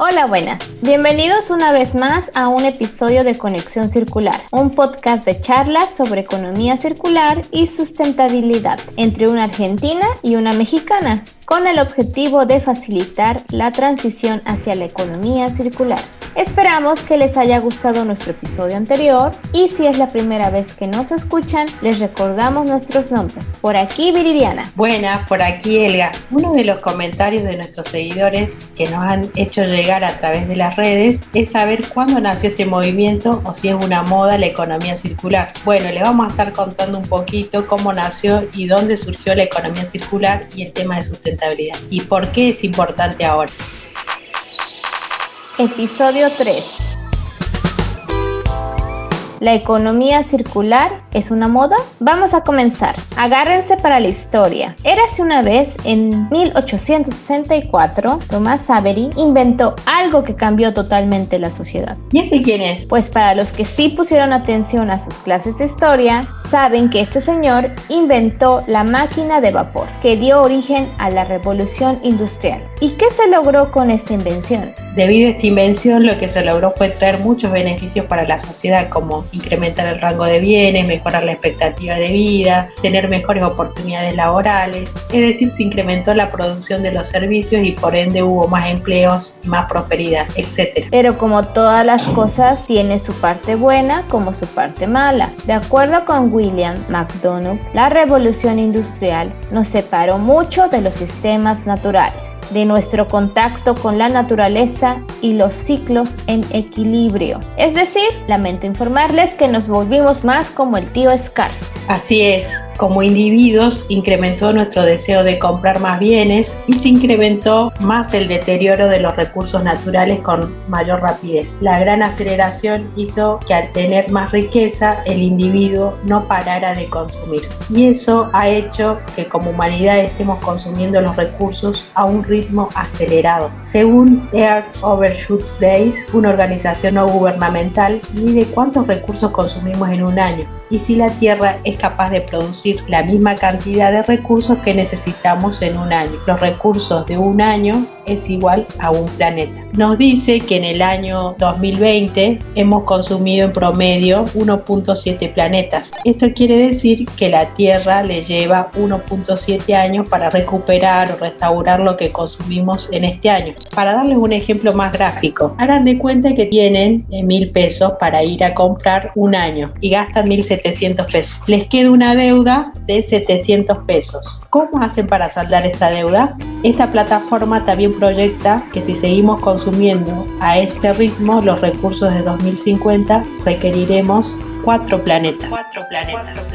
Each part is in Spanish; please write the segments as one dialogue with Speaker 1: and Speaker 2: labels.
Speaker 1: Hola, buenas. Bienvenidos una vez más a un episodio de Conexión Circular, un podcast de charlas sobre economía circular y sustentabilidad entre una argentina y una mexicana, con el objetivo de facilitar la transición hacia la economía circular. Esperamos que les haya gustado nuestro episodio anterior y si es la primera vez que nos escuchan, les recordamos nuestros nombres. Por aquí Viridiana.
Speaker 2: Buenas, por aquí Elga. Uno de los comentarios de nuestros seguidores que nos han hecho llegar a través de las redes es saber cuándo nació este movimiento o si es una moda la economía circular. Bueno, les vamos a estar contando un poquito cómo nació y dónde surgió la economía circular y el tema de sustentabilidad y por qué es importante ahora.
Speaker 1: Episodio 3. ¿La economía circular es una moda? Vamos a comenzar. Agárrense para la historia. Érase una vez, en 1864, Thomas Avery inventó algo que cambió totalmente la sociedad.
Speaker 2: ¿Y ese quién es?
Speaker 1: Pues para los que sí pusieron atención a sus clases de historia, saben que este señor inventó la máquina de vapor, que dio origen a la revolución industrial. ¿Y qué se logró con esta invención?
Speaker 2: Debido a esta invención, lo que se logró fue traer muchos beneficios para la sociedad, como incrementar el rango de bienes, mejorar la expectativa de vida, tener mejores oportunidades laborales, es decir, se incrementó la producción de los servicios y por ende hubo más empleos, más prosperidad, etc.
Speaker 1: Pero como todas las cosas, tiene su parte buena como su parte mala. De acuerdo con William McDonough, la revolución industrial nos separó mucho de los sistemas naturales de nuestro contacto con la naturaleza y los ciclos en equilibrio. Es decir, lamento informarles que nos volvimos más como el tío Scar.
Speaker 2: Así es, como individuos incrementó nuestro deseo de comprar más bienes y se incrementó más el deterioro de los recursos naturales con mayor rapidez. La gran aceleración hizo que al tener más riqueza el individuo no parara de consumir y eso ha hecho que como humanidad estemos consumiendo los recursos a un ritmo acelerado. Según Earth Overshoot Days, una organización no gubernamental mide cuántos recursos consumimos en un año y si la Tierra es capaz de producir la misma cantidad de recursos que necesitamos en un año. Los recursos de un año es igual a un planeta. Nos dice que en el año 2020 hemos consumido en promedio 1.7 planetas. Esto quiere decir que la Tierra le lleva 1.7 años para recuperar o restaurar lo que consumimos en este año. Para darles un ejemplo más gráfico, hagan de cuenta que tienen mil pesos para ir a comprar un año y gastan 1.700 pesos. Les queda una deuda de 700 pesos. ¿Cómo hacen para saldar esta deuda? Esta plataforma también proyecta que si seguimos consumiendo a este ritmo los recursos de 2050 requeriremos cuatro planetas.
Speaker 1: Cuatro planetas.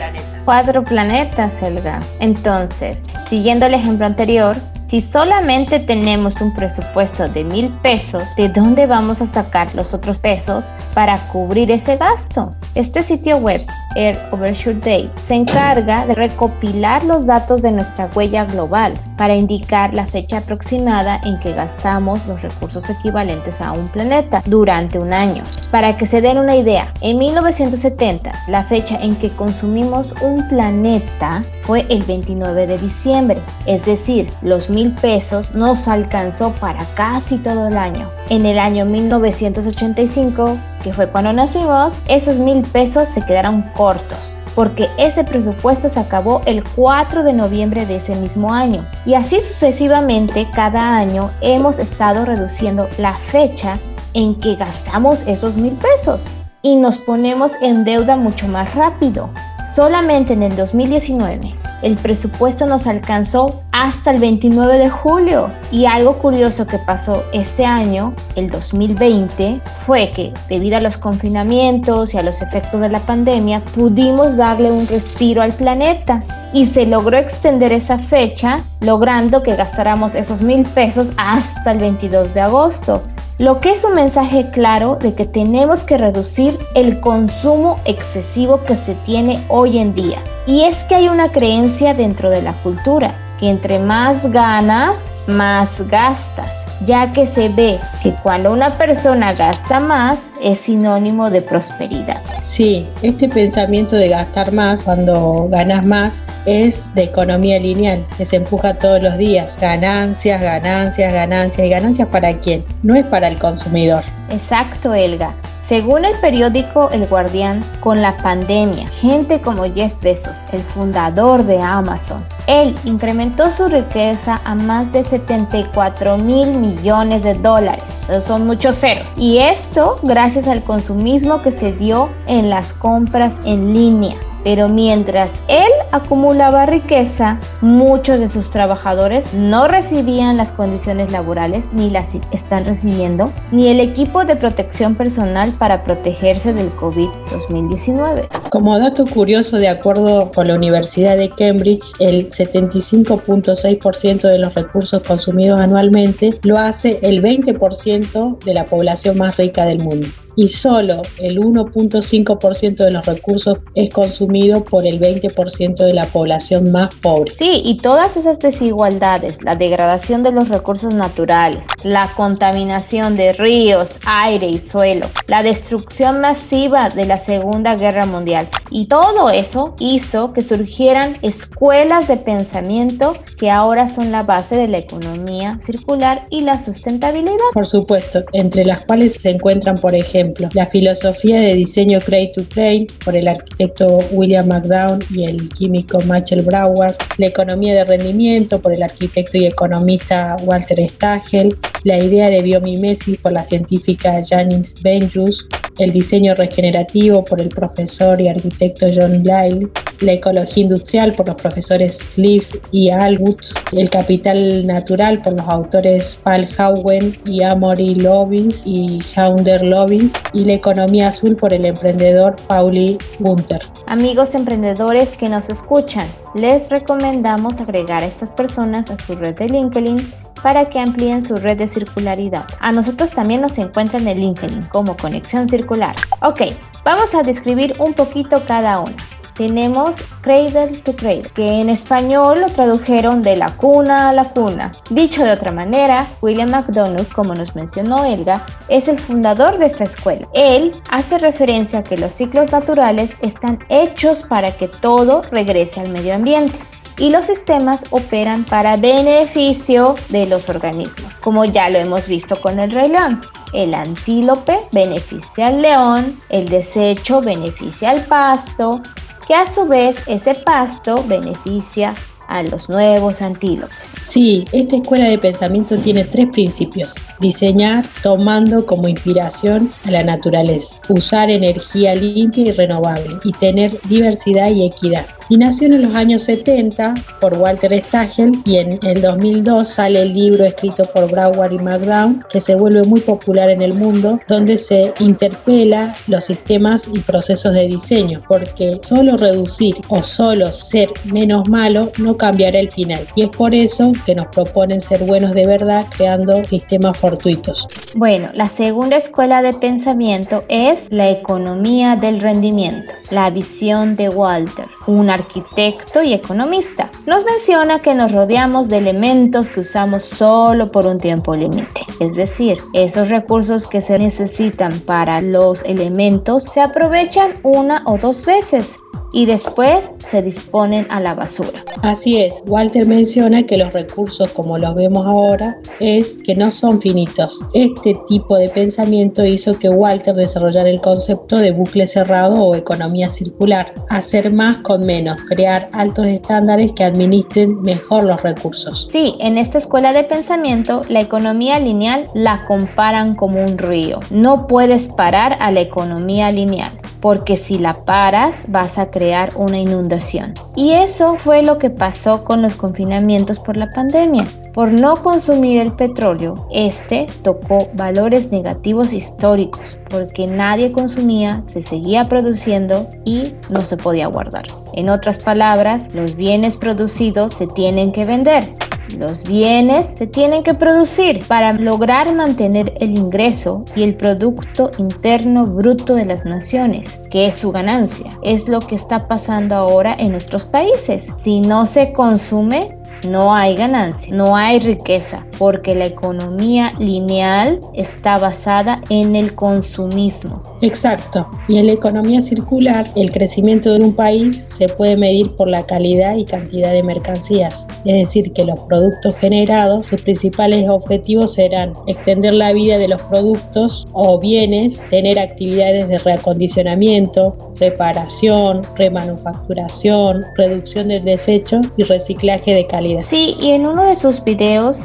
Speaker 1: Cuatro planetas, Helga. Entonces, siguiendo el ejemplo anterior, si solamente tenemos un presupuesto de mil pesos, ¿de dónde vamos a sacar los otros pesos para cubrir ese gasto? Este sitio web, Air Overshoot Day, se encarga de recopilar los datos de nuestra huella global para indicar la fecha aproximada en que gastamos los recursos equivalentes a un planeta durante un año. Para que se den una idea, en 1970, la fecha en que consumimos un planeta fue el 29 de diciembre, es decir, los mil pesos nos alcanzó para casi todo el año. En el año 1985, que fue cuando nacimos, esos mil pesos se quedaron cortos porque ese presupuesto se acabó el 4 de noviembre de ese mismo año. Y así sucesivamente, cada año hemos estado reduciendo la fecha en que gastamos esos mil pesos y nos ponemos en deuda mucho más rápido. Solamente en el 2019 el presupuesto nos alcanzó hasta el 29 de julio. Y algo curioso que pasó este año, el 2020, fue que debido a los confinamientos y a los efectos de la pandemia, pudimos darle un respiro al planeta y se logró extender esa fecha, logrando que gastáramos esos mil pesos hasta el 22 de agosto lo que es un mensaje claro de que tenemos que reducir el consumo excesivo que se tiene hoy en día. Y es que hay una creencia dentro de la cultura que entre más ganas, más gastas, ya que se ve que cuando una persona gasta más es sinónimo de prosperidad.
Speaker 2: Sí, este pensamiento de gastar más cuando ganas más es de economía lineal, que se empuja todos los días. Ganancias, ganancias, ganancias. ¿Y ganancias para quién? No es para el consumidor.
Speaker 1: Exacto, Elga. Según el periódico El Guardián, con la pandemia, gente como Jeff Bezos, el fundador de Amazon, él incrementó su riqueza a más de 74 mil millones de dólares. son muchos ceros. Y esto gracias al consumismo que se dio en las compras en línea. Pero mientras él acumulaba riqueza, muchos de sus trabajadores no recibían las condiciones laborales ni las están recibiendo, ni el equipo de protección personal para protegerse del COVID-2019.
Speaker 2: Como dato curioso, de acuerdo con la Universidad de Cambridge, el 75.6% de los recursos consumidos anualmente lo hace el 20% de la población más rica del mundo y solo el 1.5% de los recursos es consumido por el 20% de la población más pobre.
Speaker 1: Sí, y todas esas desigualdades, la degradación de los recursos naturales, la contaminación de ríos, aire y suelo, la destrucción masiva de la Segunda Guerra Mundial, y todo eso hizo que surgieran escuelas de pensamiento que ahora son la base de la economía circular y la sustentabilidad.
Speaker 2: Por supuesto, entre las cuales se encuentran, por ejemplo, la filosofía de diseño Cray to Cray por el arquitecto William McDowell y el químico Michael Brauer, la economía de rendimiento por el arquitecto y economista Walter Stagel, la idea de biomimesis por la científica Janice Benjus, el diseño regenerativo por el profesor y arquitecto John Lyle, la ecología industrial por los profesores Cliff y Alwood, el capital natural por los autores Paul Howen y Amory Lovins y Shaunder Lovins y la economía azul por el emprendedor Pauli Gunther.
Speaker 1: Amigos emprendedores que nos escuchan, les recomendamos agregar a estas personas a su red de LinkedIn para que amplíen su red de circularidad. A nosotros también nos encuentran en LinkedIn como Conexión Circular. Ok, vamos a describir un poquito cada una tenemos Cradle to Cradle, que en español lo tradujeron de la cuna a la cuna. Dicho de otra manera, William McDonald, como nos mencionó Elga, es el fundador de esta escuela. Él hace referencia a que los ciclos naturales están hechos para que todo regrese al medio ambiente y los sistemas operan para beneficio de los organismos, como ya lo hemos visto con el rey león. El antílope beneficia al león, el desecho beneficia al pasto, que a su vez ese pasto beneficia a los nuevos antílopes.
Speaker 2: Sí, esta escuela de pensamiento tiene tres principios. Diseñar tomando como inspiración a la naturaleza, usar energía limpia y renovable y tener diversidad y equidad y nació en los años 70 por Walter Stagel y en el 2002 sale el libro escrito por Broward y McDown que se vuelve muy popular en el mundo donde se interpela los sistemas y procesos de diseño porque solo reducir o solo ser menos malo no cambiará el final y es por eso que nos proponen ser buenos de verdad creando sistemas fortuitos.
Speaker 1: Bueno, la segunda escuela de pensamiento es la economía del rendimiento, la visión de Walter, una arquitecto y economista. Nos menciona que nos rodeamos de elementos que usamos solo por un tiempo límite. Es decir, esos recursos que se necesitan para los elementos se aprovechan una o dos veces y después se disponen a la basura.
Speaker 2: Así es, Walter menciona que los recursos como los vemos ahora es que no son finitos. Este tipo de pensamiento hizo que Walter desarrollara el concepto de bucle cerrado o economía circular, hacer más con menos, crear altos estándares que administren mejor los recursos.
Speaker 1: Sí, en esta escuela de pensamiento la economía lineal la comparan como un río. No puedes parar a la economía lineal porque si la paras vas a crear una inundación. Y eso fue lo que pasó con los confinamientos por la pandemia. Por no consumir el petróleo, este tocó valores negativos históricos porque nadie consumía, se seguía produciendo y no se podía guardar. En otras palabras, los bienes producidos se tienen que vender. Los bienes se tienen que producir para lograr mantener el ingreso y el Producto Interno Bruto de las naciones, que es su ganancia. Es lo que está pasando ahora en nuestros países. Si no se consume, no hay ganancia, no hay riqueza, porque la economía lineal está basada en el consumismo.
Speaker 2: Exacto. Y en la economía circular, el crecimiento de un país se puede medir por la calidad y cantidad de mercancías. Es decir, que los productos generados, sus principales objetivos serán extender la vida de los productos o bienes, tener actividades de reacondicionamiento, reparación, remanufacturación, reducción del desecho y reciclaje de calidad.
Speaker 1: Sí, y en uno de sus videos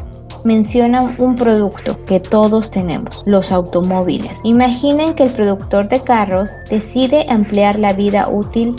Speaker 1: mencionan un producto que todos tenemos, los automóviles. Imaginen que el productor de carros decide ampliar la vida útil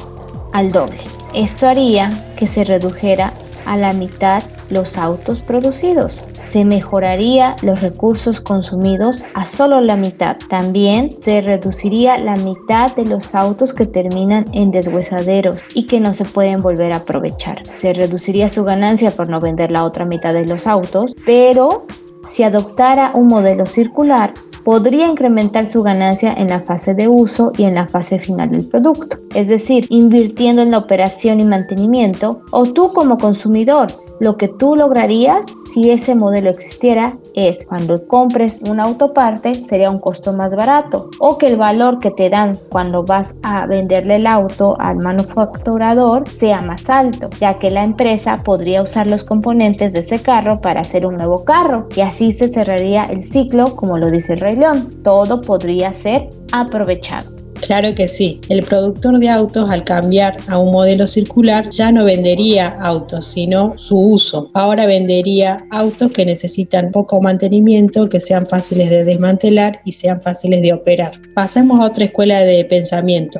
Speaker 1: al doble. Esto haría que se redujera a la mitad los autos producidos se mejoraría los recursos consumidos a solo la mitad. También se reduciría la mitad de los autos que terminan en deshuesaderos y que no se pueden volver a aprovechar. Se reduciría su ganancia por no vender la otra mitad de los autos, pero si adoptara un modelo circular, podría incrementar su ganancia en la fase de uso y en la fase final del producto. Es decir, invirtiendo en la operación y mantenimiento, o tú como consumidor lo que tú lograrías si ese modelo existiera es cuando compres una autoparte sería un costo más barato o que el valor que te dan cuando vas a venderle el auto al manufacturador sea más alto, ya que la empresa podría usar los componentes de ese carro para hacer un nuevo carro y así se cerraría el ciclo como lo dice el Rey León. Todo podría ser aprovechado.
Speaker 2: Claro que sí. El productor de autos al cambiar a un modelo circular ya no vendería autos, sino su uso. Ahora vendería autos que necesitan poco mantenimiento, que sean fáciles de desmantelar y sean fáciles de operar. Pasemos a otra escuela de pensamiento,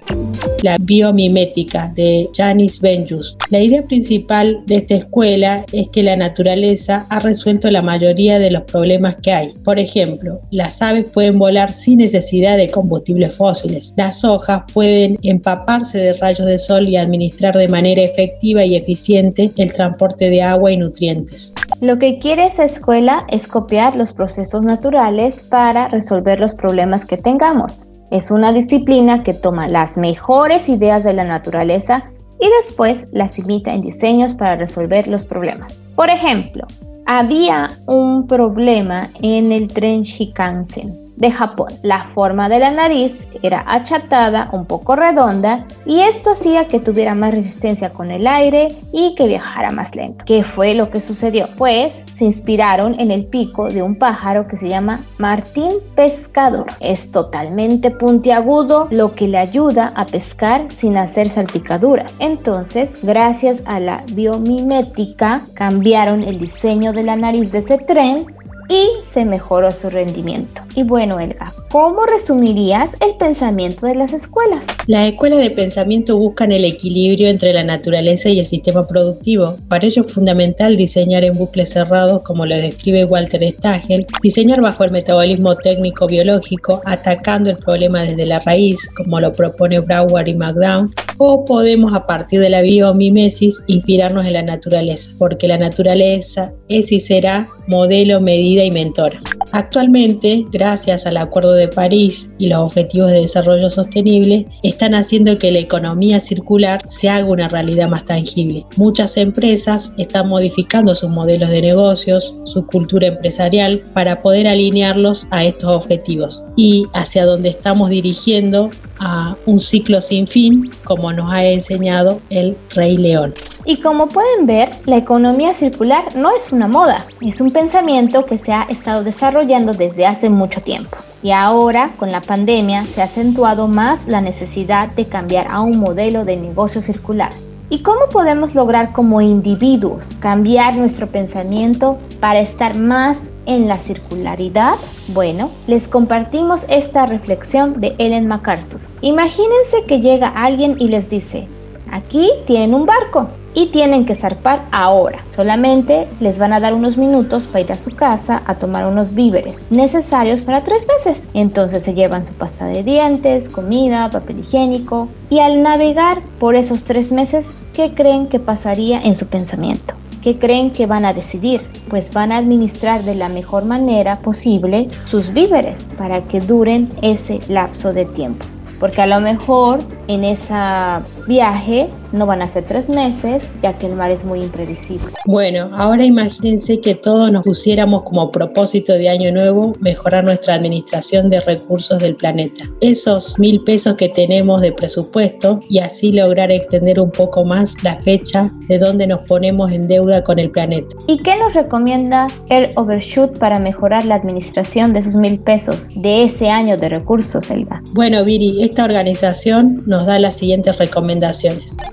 Speaker 2: la biomimética de Janis Benjus. La idea principal de esta escuela es que la naturaleza ha resuelto la mayoría de los problemas que hay. Por ejemplo, las aves pueden volar sin necesidad de combustibles fósiles hojas pueden empaparse de rayos de sol y administrar de manera efectiva y eficiente el transporte de agua y nutrientes.
Speaker 1: Lo que quiere esa escuela es copiar los procesos naturales para resolver los problemas que tengamos. Es una disciplina que toma las mejores ideas de la naturaleza y después las imita en diseños para resolver los problemas. Por ejemplo, había un problema en el tren Shinkansen de Japón. La forma de la nariz era achatada, un poco redonda, y esto hacía que tuviera más resistencia con el aire y que viajara más lento. ¿Qué fue lo que sucedió? Pues se inspiraron en el pico de un pájaro que se llama Martín Pescador. Es totalmente puntiagudo, lo que le ayuda a pescar sin hacer salpicaduras. Entonces, gracias a la biomimética, cambiaron el diseño de la nariz de ese tren y se mejoró su rendimiento. Y bueno, Elga, ¿cómo resumirías el pensamiento de las escuelas?
Speaker 2: Las escuelas de pensamiento buscan el equilibrio entre la naturaleza y el sistema productivo. Para ello es fundamental diseñar en bucles cerrados, como lo describe Walter Stagel, diseñar bajo el metabolismo técnico biológico, atacando el problema desde la raíz, como lo propone Brouwer y McDown, o podemos a partir de la biomimesis inspirarnos en la naturaleza, porque la naturaleza es y será modelo, medida y mentora. Actualmente, gracias al Acuerdo de París y los Objetivos de Desarrollo Sostenible, están haciendo que la economía circular se haga una realidad más tangible. Muchas empresas están modificando sus modelos de negocios, su cultura empresarial, para poder alinearlos a estos objetivos y hacia donde estamos dirigiendo a un ciclo sin fin, como nos ha enseñado el Rey León.
Speaker 1: Y como pueden ver, la economía circular no es una moda, es un pensamiento que se ha estado desarrollando desde hace mucho tiempo. Y ahora, con la pandemia, se ha acentuado más la necesidad de cambiar a un modelo de negocio circular. ¿Y cómo podemos lograr como individuos cambiar nuestro pensamiento para estar más en la circularidad? Bueno, les compartimos esta reflexión de Ellen MacArthur. Imagínense que llega alguien y les dice, aquí tienen un barco, y tienen que zarpar ahora. Solamente les van a dar unos minutos para ir a su casa a tomar unos víveres necesarios para tres meses. Entonces se llevan su pasta de dientes, comida, papel higiénico y al navegar por esos tres meses, ¿qué creen que pasaría en su pensamiento? ¿Qué creen que van a decidir? Pues van a administrar de la mejor manera posible sus víveres para que duren ese lapso de tiempo porque a lo mejor en esa viaje no van a ser tres meses, ya que el mar es muy impredecible.
Speaker 2: Bueno, ahora imagínense que todos nos pusiéramos como propósito de año nuevo mejorar nuestra administración de recursos del planeta. Esos mil pesos que tenemos de presupuesto y así lograr extender un poco más la fecha de donde nos ponemos en deuda con el planeta.
Speaker 1: ¿Y qué nos recomienda Air Overshoot para mejorar la administración de esos mil pesos de ese año de recursos, Elga?
Speaker 2: Bueno, Viri, esta organización nos da las siguientes recomendaciones.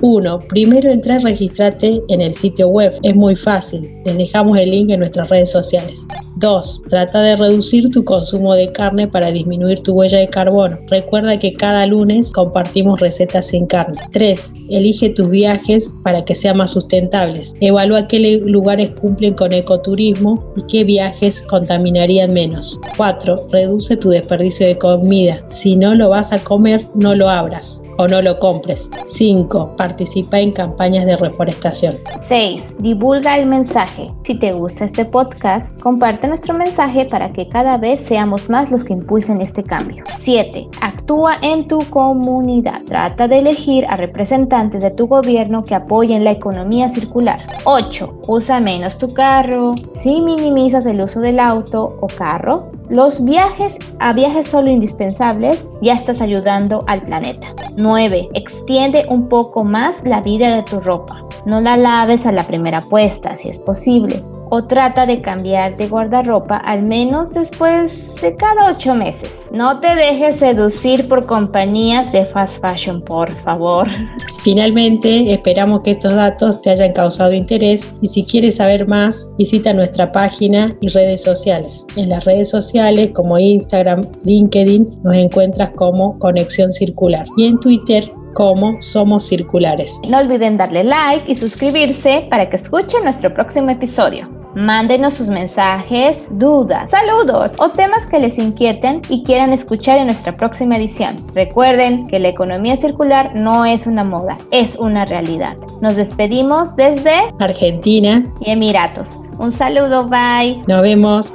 Speaker 2: 1. Primero entra y registrate en el sitio web. Es muy fácil. Les dejamos el link en nuestras redes sociales. 2. Trata de reducir tu consumo de carne para disminuir tu huella de carbono. Recuerda que cada lunes compartimos recetas sin carne. 3. Elige tus viajes para que sean más sustentables. Evalúa qué lugares cumplen con ecoturismo y qué viajes contaminarían menos. 4. Reduce tu desperdicio de comida. Si no lo vas a comer, no lo abras o no lo compres. 5. Participa en campañas de reforestación.
Speaker 1: 6. Divulga el mensaje. Si te gusta este podcast, comparte nuestro mensaje para que cada vez seamos más los que impulsen este cambio. 7. Actúa en tu comunidad. Trata de elegir a representantes de tu gobierno que apoyen la economía circular. 8. Usa menos tu carro. Si minimizas el uso del auto o carro, los viajes a viajes solo indispensables ya estás ayudando al planeta. 9. Extiende un poco más la vida de tu ropa. No la laves a la primera puesta si es posible o trata de cambiar de guardarropa al menos después de cada ocho meses. No te dejes seducir por compañías de fast fashion, por favor.
Speaker 2: Finalmente, esperamos que estos datos te hayan causado interés y si quieres saber más, visita nuestra página y redes sociales. En las redes sociales como Instagram, LinkedIn, nos encuentras como Conexión Circular y en Twitter como Somos Circulares.
Speaker 1: No olviden darle like y suscribirse para que escuchen nuestro próximo episodio. Mándenos sus mensajes, dudas, saludos o temas que les inquieten y quieran escuchar en nuestra próxima edición. Recuerden que la economía circular no es una moda, es una realidad. Nos despedimos desde
Speaker 2: Argentina
Speaker 1: y Emiratos. Un saludo, bye.
Speaker 2: Nos vemos.